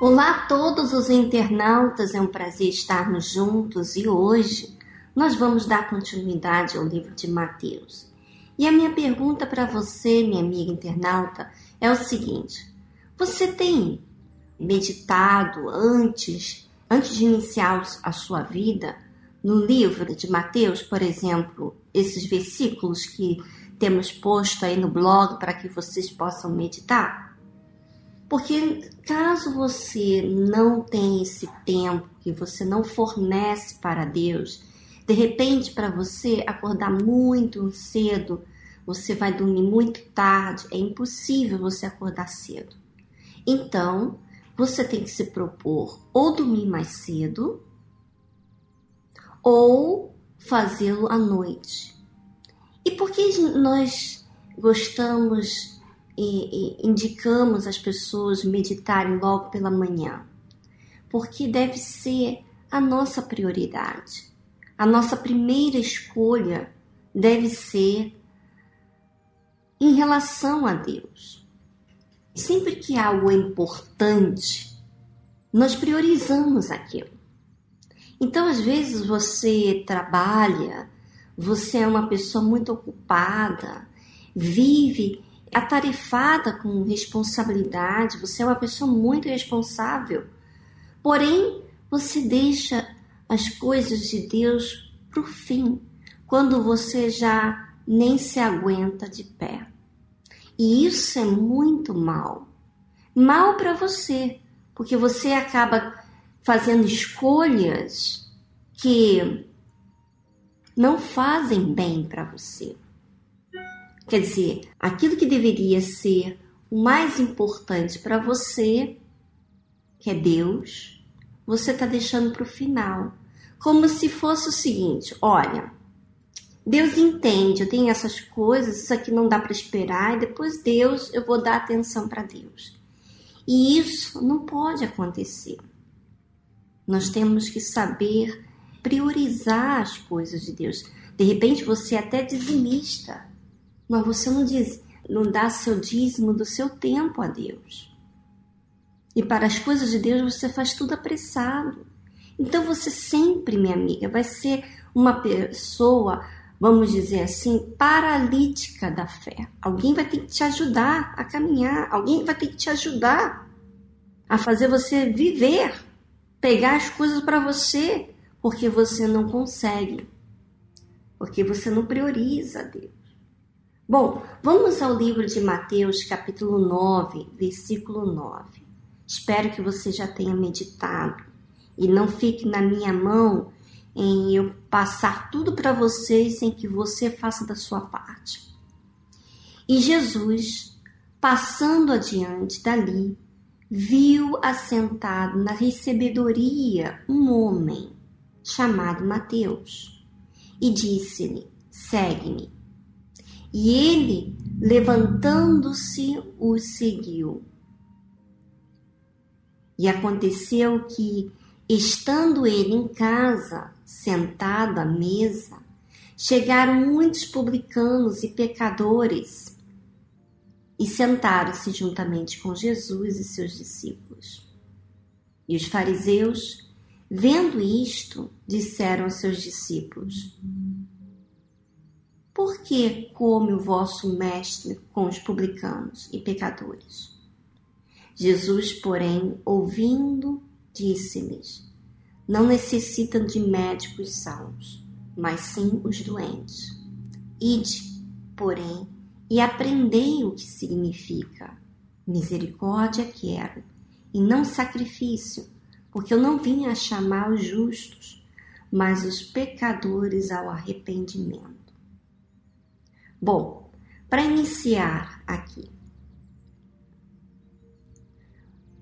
Olá a todos os internautas, é um prazer estarmos juntos e hoje nós vamos dar continuidade ao livro de Mateus. E a minha pergunta para você, minha amiga internauta, é o seguinte: você tem meditado antes, antes de iniciar a sua vida, no livro de Mateus, por exemplo, esses versículos que temos posto aí no blog para que vocês possam meditar? Porque caso você não tenha esse tempo que você não fornece para Deus, de repente para você acordar muito cedo, você vai dormir muito tarde, é impossível você acordar cedo. Então, você tem que se propor ou dormir mais cedo ou fazê-lo à noite. E por que nós gostamos e, e indicamos as pessoas meditarem logo pela manhã, porque deve ser a nossa prioridade. A nossa primeira escolha deve ser em relação a Deus. Sempre que algo é importante, nós priorizamos aquilo. Então, às vezes, você trabalha, você é uma pessoa muito ocupada, vive atarefada com responsabilidade, você é uma pessoa muito responsável. Porém, você deixa as coisas de Deus para o fim, quando você já nem se aguenta de pé. E isso é muito mal. Mal para você, porque você acaba fazendo escolhas que não fazem bem para você. Quer dizer, aquilo que deveria ser o mais importante para você, que é Deus, você está deixando para o final. Como se fosse o seguinte: olha, Deus entende, eu tenho essas coisas, isso aqui não dá para esperar, e depois Deus, eu vou dar atenção para Deus. E isso não pode acontecer. Nós temos que saber priorizar as coisas de Deus. De repente você é até dizimista, mas você não diz, não dá seu dízimo do seu tempo a Deus. E para as coisas de Deus você faz tudo apressado. Então você sempre, minha amiga, vai ser uma pessoa, vamos dizer assim, paralítica da fé. Alguém vai ter que te ajudar a caminhar, alguém vai ter que te ajudar a fazer você viver, pegar as coisas para você, porque você não consegue, porque você não prioriza Deus. Bom, vamos ao livro de Mateus, capítulo 9, versículo 9. Espero que você já tenha meditado e não fique na minha mão em eu passar tudo para vocês sem que você faça da sua parte. E Jesus, passando adiante dali, viu assentado na recebedoria um homem chamado Mateus e disse-lhe: Segue-me. E ele, levantando-se, o seguiu. E aconteceu que, estando ele em casa, sentado à mesa, chegaram muitos publicanos e pecadores e sentaram-se juntamente com Jesus e seus discípulos. E os fariseus, vendo isto, disseram aos seus discípulos: por que come o vosso mestre com os publicanos e pecadores? Jesus, porém, ouvindo, disse-lhes: Não necessitam de médicos sãos, mas sim os doentes. Ide, porém, e aprendei o que significa. Misericórdia quero, e não sacrifício, porque eu não vim a chamar os justos, mas os pecadores ao arrependimento. Bom, para iniciar aqui,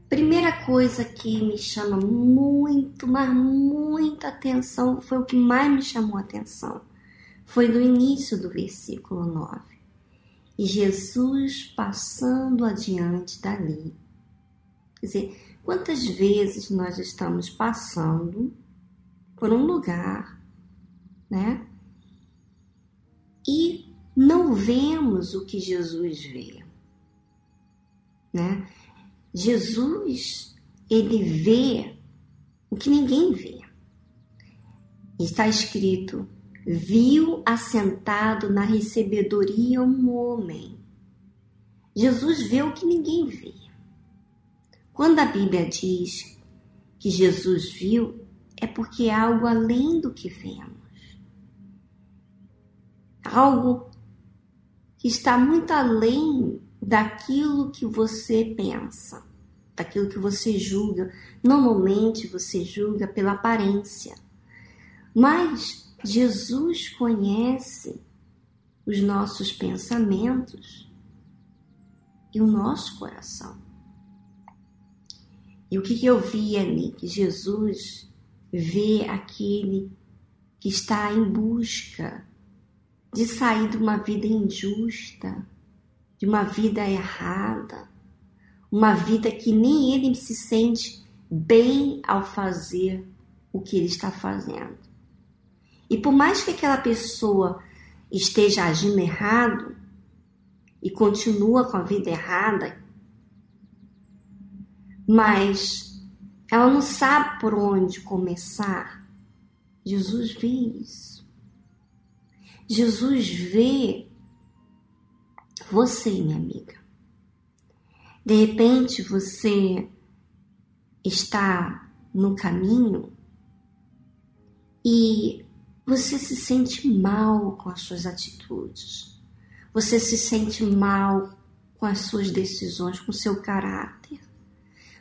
primeira coisa que me chama muito, mas muita atenção, foi o que mais me chamou a atenção, foi no início do versículo 9. E Jesus passando adiante dali. Quer dizer, quantas vezes nós estamos passando por um lugar, né? E não vemos o que Jesus vê. Né? Jesus ele vê o que ninguém vê. Está escrito: viu assentado na recebedoria um homem. Jesus vê o que ninguém vê. Quando a Bíblia diz que Jesus viu, é porque é algo além do que vemos. Algo que está muito além daquilo que você pensa, daquilo que você julga. Normalmente você julga pela aparência. Mas Jesus conhece os nossos pensamentos e o nosso coração. E o que, eu vi ali? Que Jesus vê aquele que está em busca de sair de uma vida injusta, de uma vida errada, uma vida que nem ele se sente bem ao fazer o que ele está fazendo. E por mais que aquela pessoa esteja agindo errado e continua com a vida errada, mas ela não sabe por onde começar. Jesus vê isso. Jesus vê você, minha amiga. De repente você está no caminho e você se sente mal com as suas atitudes. Você se sente mal com as suas decisões, com o seu caráter.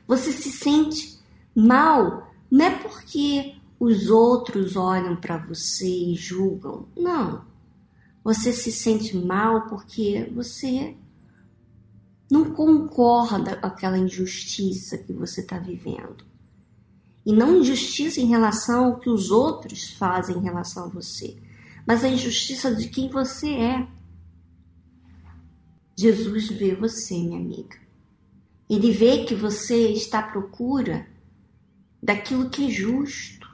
Você se sente mal não é porque os outros olham para você e julgam. Não. Você se sente mal porque você não concorda com aquela injustiça que você está vivendo. E não injustiça em relação ao que os outros fazem em relação a você, mas a injustiça de quem você é. Jesus vê você, minha amiga. Ele vê que você está à procura daquilo que é justo.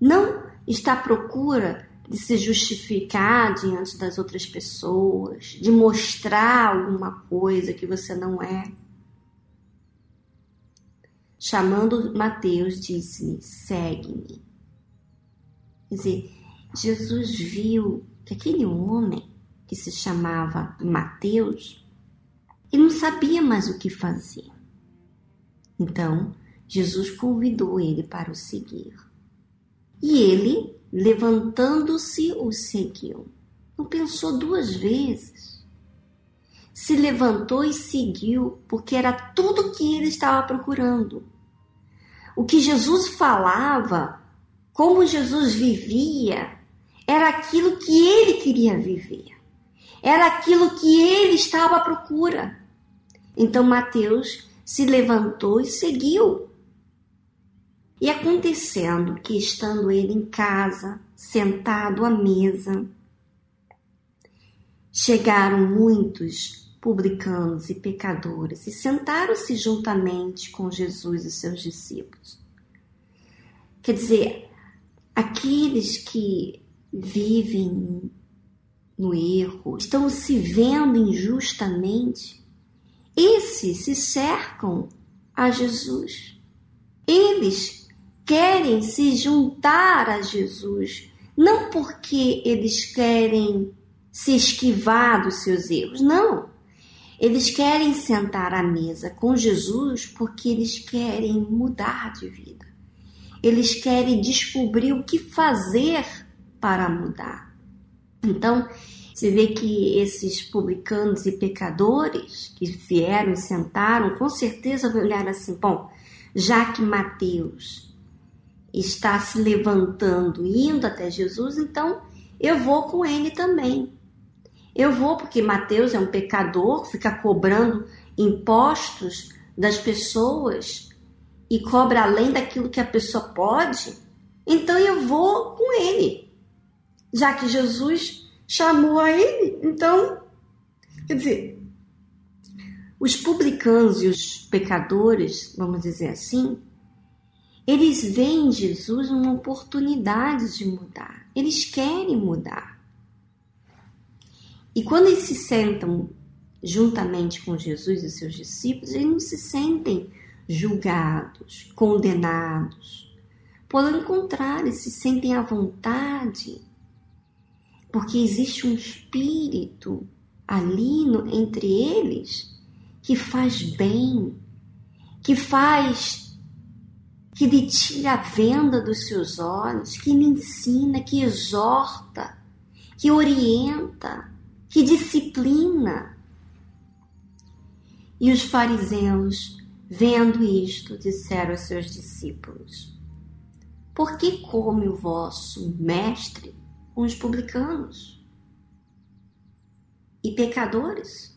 Não está à procura de se justificar diante das outras pessoas, de mostrar alguma coisa que você não é. Chamando Mateus, disse-lhe: segue-me. Quer dizer, Jesus viu que aquele homem que se chamava Mateus, ele não sabia mais o que fazer. Então, Jesus convidou ele para o seguir. E ele, levantando-se, o seguiu. Não pensou duas vezes. Se levantou e seguiu, porque era tudo o que ele estava procurando o que Jesus falava, como Jesus vivia, era aquilo que ele queria viver. Era aquilo que ele estava à procura. Então Mateus se levantou e seguiu. E acontecendo que, estando ele em casa, sentado à mesa, chegaram muitos publicanos e pecadores e sentaram-se juntamente com Jesus e seus discípulos. Quer dizer, aqueles que vivem no erro, estão se vendo injustamente, esses se cercam a Jesus. Eles querem se juntar a Jesus, não porque eles querem se esquivar dos seus erros, não. Eles querem sentar à mesa com Jesus porque eles querem mudar de vida. Eles querem descobrir o que fazer para mudar. Então, você vê que esses publicanos e pecadores que vieram e sentaram, com certeza olharam assim: bom, já que Mateus está se levantando, indo até Jesus, então eu vou com ele também. Eu vou porque Mateus é um pecador, fica cobrando impostos das pessoas e cobra além daquilo que a pessoa pode. Então eu vou com ele. Já que Jesus chamou a ele, então, quer dizer, os publicanos e os pecadores, vamos dizer assim, eles veem em Jesus uma oportunidade de mudar. Eles querem mudar. E quando eles se sentam juntamente com Jesus e seus discípulos, eles não se sentem julgados, condenados. Pelo contrário, se sentem à vontade, porque existe um espírito ali no, entre eles que faz bem, que faz, que lhe tira a venda dos seus olhos, que lhe ensina, que exorta, que orienta, que disciplina. E os fariseus, vendo isto, disseram aos seus discípulos: Por que come o vosso mestre com os publicanos e pecadores?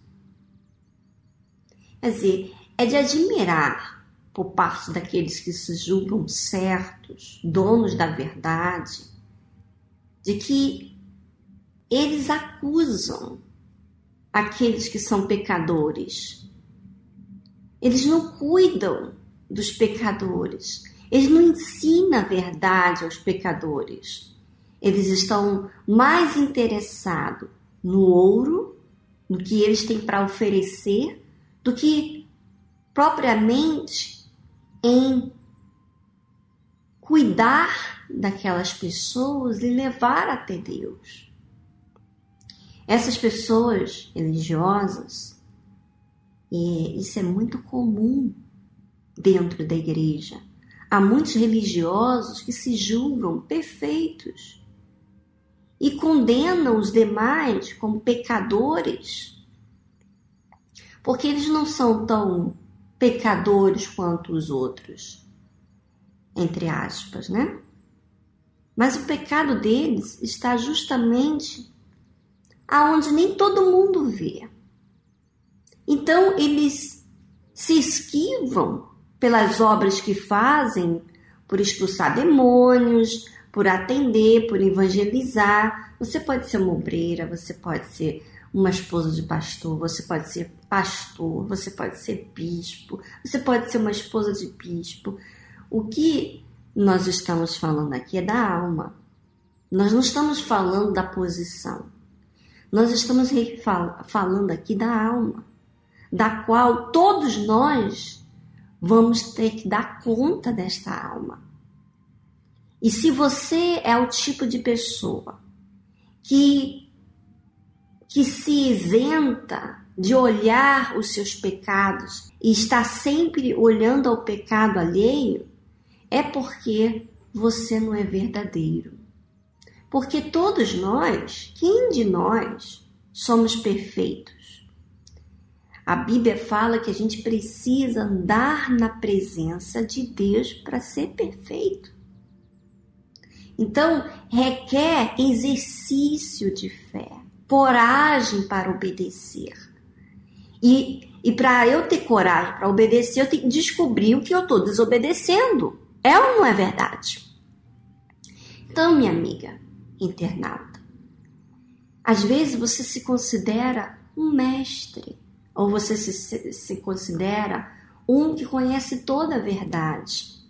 Quer dizer, é de admirar por parte daqueles que se julgam certos, donos da verdade, de que eles acusam aqueles que são pecadores. Eles não cuidam dos pecadores. Eles não ensinam a verdade aos pecadores. Eles estão mais interessados no ouro, no que eles têm para oferecer, do que propriamente em cuidar daquelas pessoas e levar até Deus. Essas pessoas religiosas, e isso é muito comum dentro da igreja. Há muitos religiosos que se julgam perfeitos e condenam os demais como pecadores, porque eles não são tão pecadores quanto os outros, entre aspas, né? Mas o pecado deles está justamente aonde nem todo mundo vê. Então eles se esquivam pelas obras que fazem, por expulsar demônios, por atender, por evangelizar. Você pode ser uma obreira, você pode ser uma esposa de pastor, você pode ser pastor, você pode ser bispo, você pode ser uma esposa de bispo. O que nós estamos falando aqui é da alma. Nós não estamos falando da posição. Nós estamos falando aqui da alma, da qual todos nós vamos ter que dar conta desta alma. E se você é o tipo de pessoa que que se isenta de olhar os seus pecados e está sempre olhando ao pecado alheio, é porque você não é verdadeiro. Porque todos nós, quem de nós, somos perfeitos? A Bíblia fala que a gente precisa andar na presença de Deus para ser perfeito. Então, requer exercício de fé, coragem para obedecer. E, e para eu ter coragem para obedecer, eu tenho que descobrir o que eu estou desobedecendo. É ou não é verdade? Então, minha amiga, internauta. Às vezes você se considera um mestre, ou você se, se considera um que conhece toda a verdade,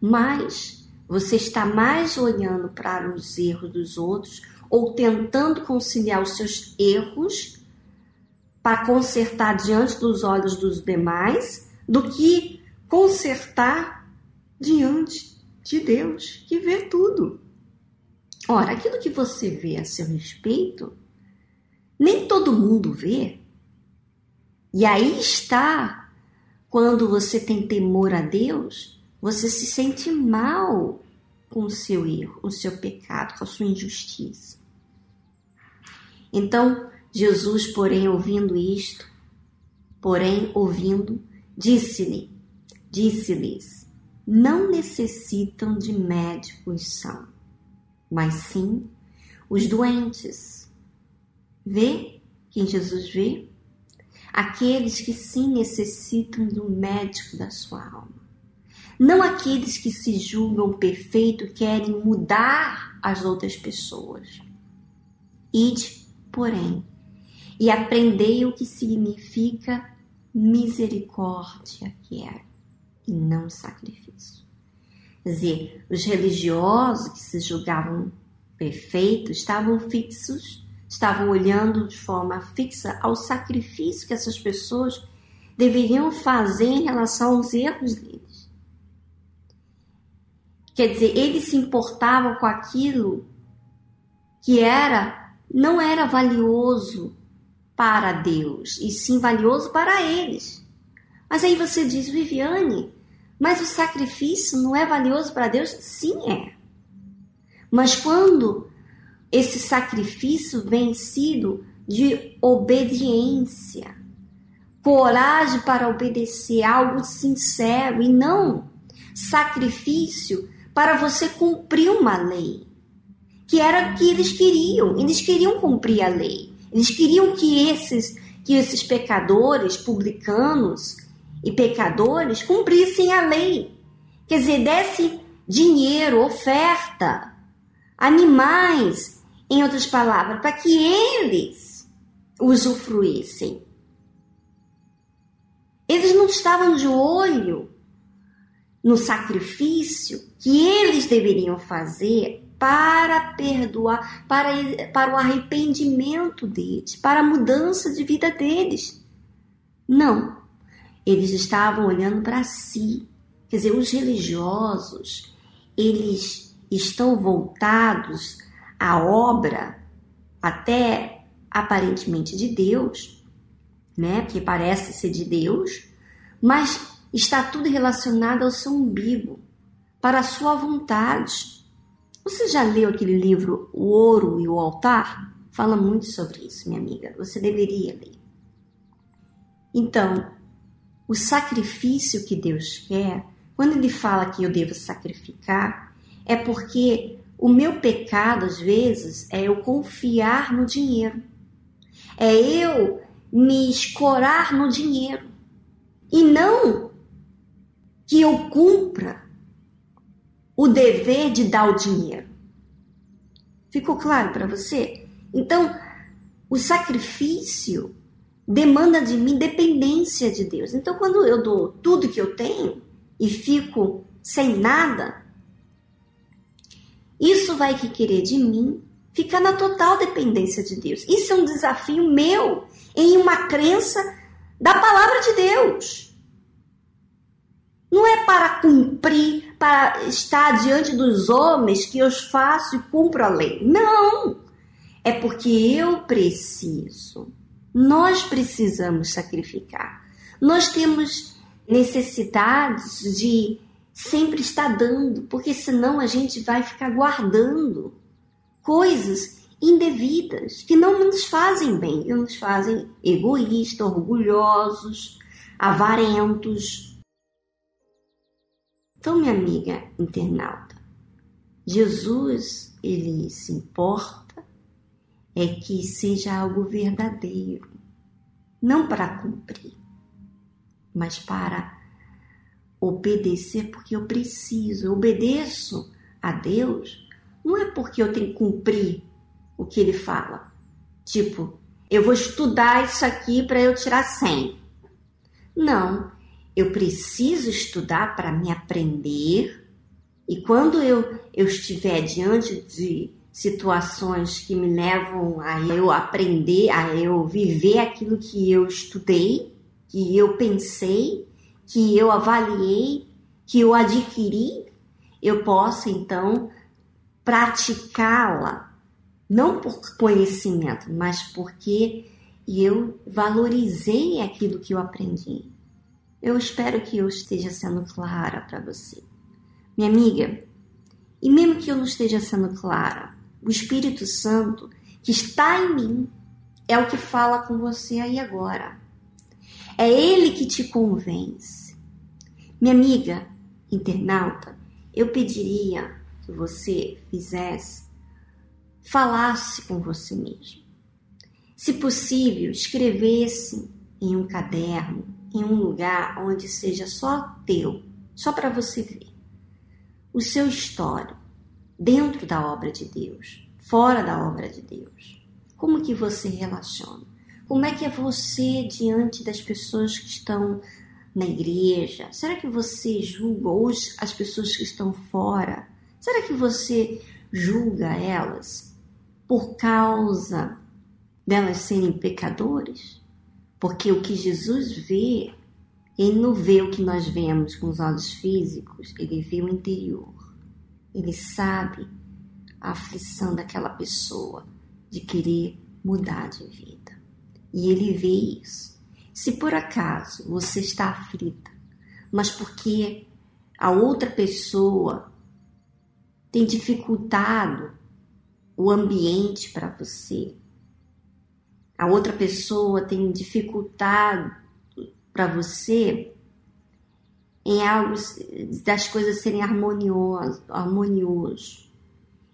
mas você está mais olhando para os erros dos outros ou tentando conciliar os seus erros para consertar diante dos olhos dos demais do que consertar diante de Deus, que vê tudo. Ora, aquilo que você vê a seu respeito, nem todo mundo vê. E aí está, quando você tem temor a Deus, você se sente mal com o seu erro, o seu pecado, com a sua injustiça. Então, Jesus, porém, ouvindo isto, porém, ouvindo, disse-lhe, disse-lhes, não necessitam de médicos são mas sim os doentes. Vê quem Jesus vê? Aqueles que sim necessitam do médico da sua alma. Não aqueles que se julgam perfeito querem mudar as outras pessoas. Ide, porém, e aprendei o que significa misericórdia, que é, e não sacrifício. Quer dizer, os religiosos que se julgavam perfeitos estavam fixos, estavam olhando de forma fixa ao sacrifício que essas pessoas deveriam fazer em relação aos erros deles. Quer dizer, eles se importavam com aquilo que era não era valioso para Deus, e sim valioso para eles. Mas aí você diz, Viviane, mas o sacrifício não é valioso para Deus? Sim, é. Mas quando esse sacrifício vem sido de obediência, coragem para obedecer, algo sincero e não sacrifício para você cumprir uma lei, que era o que eles queriam. Eles queriam cumprir a lei. Eles queriam que esses que esses pecadores, publicanos e pecadores cumprissem a lei. Quer dizer, desse dinheiro, oferta, animais, em outras palavras, para que eles usufruíssem. Eles não estavam de olho no sacrifício que eles deveriam fazer para perdoar, para, para o arrependimento deles, para a mudança de vida deles. Não. Eles estavam olhando para si. Quer dizer, os religiosos, eles estão voltados à obra até aparentemente de Deus, né? Que parece ser de Deus, mas está tudo relacionado ao seu umbigo, para a sua vontade. Você já leu aquele livro O Ouro e o Altar? Fala muito sobre isso, minha amiga. Você deveria ler. Então, o sacrifício que Deus quer, quando Ele fala que eu devo sacrificar, é porque o meu pecado, às vezes, é eu confiar no dinheiro. É eu me escorar no dinheiro e não que eu cumpra o dever de dar o dinheiro. Ficou claro para você? Então, o sacrifício demanda de mim dependência de Deus. Então, quando eu dou tudo que eu tenho e fico sem nada, isso vai que querer de mim ficar na total dependência de Deus. Isso é um desafio meu em uma crença da palavra de Deus. Não é para cumprir, para estar diante dos homens que eu faço e cumpro a lei. Não! É porque eu preciso. Nós precisamos sacrificar. Nós temos necessidades de sempre estar dando, porque senão a gente vai ficar guardando coisas indevidas, que não nos fazem bem, que nos fazem egoístas, orgulhosos, avarentos. Então, minha amiga internauta, Jesus, ele se importa é que seja algo verdadeiro, não para cumprir, mas para obedecer porque eu preciso. Eu obedeço a Deus não é porque eu tenho que cumprir o que ele fala. Tipo, eu vou estudar isso aqui para eu tirar 100. Não, eu preciso estudar para me aprender. E quando eu, eu estiver diante de situações que me levam a eu aprender, a eu viver aquilo que eu estudei, que eu pensei, que eu avaliei, que eu adquiri, eu posso então praticá-la não por conhecimento, mas porque eu valorizei aquilo que eu aprendi. Eu espero que eu esteja sendo clara para você. Minha amiga, e mesmo que eu não esteja sendo clara, o Espírito Santo que está em mim é o que fala com você aí agora. É ele que te convence. Minha amiga internauta, eu pediria que você fizesse falasse com você mesmo. Se possível, escrevesse em um caderno, em um lugar onde seja só teu, só para você ver. O seu histórico dentro da obra de Deus, fora da obra de Deus. Como que você relaciona? Como é que é você diante das pessoas que estão na igreja? Será que você julga hoje as pessoas que estão fora? Será que você julga elas? por causa delas serem pecadores? Porque o que Jesus vê Ele não vê o que nós vemos com os olhos físicos, ele vê o interior. Ele sabe a aflição daquela pessoa de querer mudar de vida. E ele vê isso. Se por acaso você está aflita, mas porque a outra pessoa tem dificultado o ambiente para você, a outra pessoa tem dificultado para você em algo das coisas serem harmoniosas, harmonioso.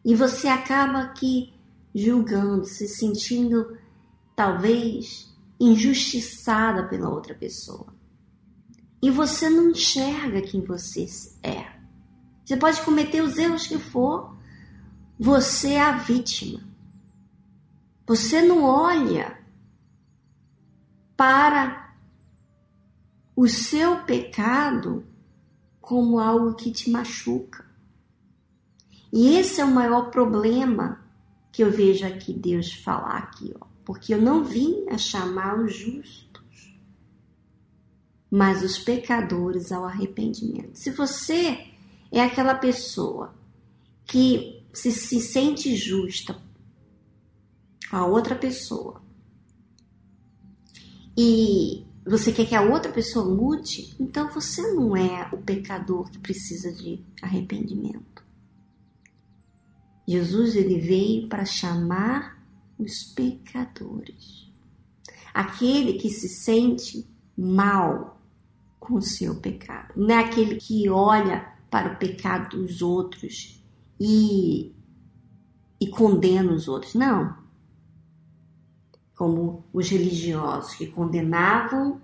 E você acaba aqui julgando, se sentindo talvez injustiçada pela outra pessoa. E você não enxerga quem você é. Você pode cometer os erros que for, você é a vítima. Você não olha para o seu pecado como algo que te machuca. E esse é o maior problema que eu vejo aqui Deus falar aqui, ó, porque eu não vim a chamar os justos, mas os pecadores ao arrependimento. Se você é aquela pessoa que se, se sente justa a outra pessoa e você quer que a outra pessoa mude, então você não é o pecador que precisa de arrependimento. Jesus ele veio para chamar os pecadores. Aquele que se sente mal com o seu pecado. Não é aquele que olha para o pecado dos outros e, e condena os outros. Não como os religiosos que condenavam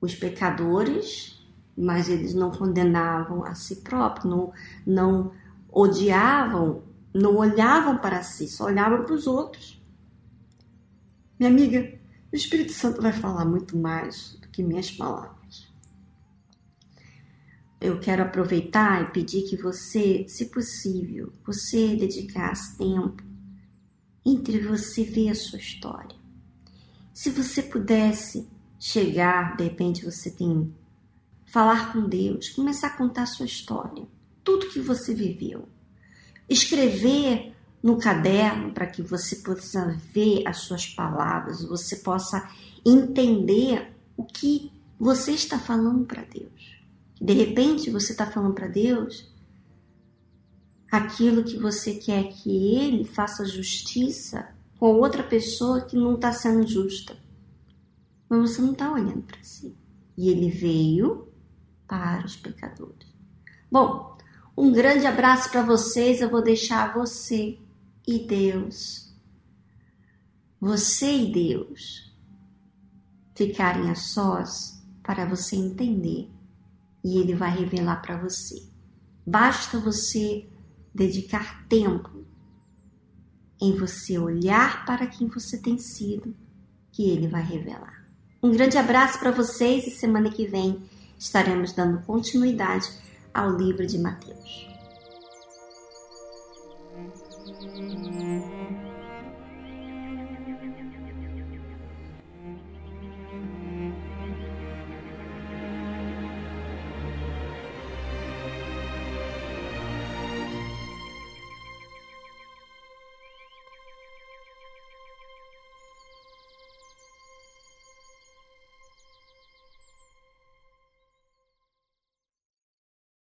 os pecadores, mas eles não condenavam a si próprios, não, não odiavam, não olhavam para si, só olhavam para os outros. Minha amiga, o Espírito Santo vai falar muito mais do que minhas palavras. Eu quero aproveitar e pedir que você, se possível, você dedicasse tempo entre você ver a sua história. Se você pudesse chegar, de repente você tem falar com Deus, começar a contar a sua história, tudo que você viveu. Escrever no caderno para que você possa ver as suas palavras, você possa entender o que você está falando para Deus. De repente você está falando para Deus aquilo que você quer que ele faça justiça com outra pessoa que não está sendo justa. Mas você não está olhando para si. E ele veio para os pecadores. Bom, um grande abraço para vocês. Eu vou deixar você e Deus, você e Deus, ficarem a sós para você entender e ele vai revelar para você. Basta você dedicar tempo em você olhar para quem você tem sido, que ele vai revelar. Um grande abraço para vocês e semana que vem estaremos dando continuidade ao livro de Mateus.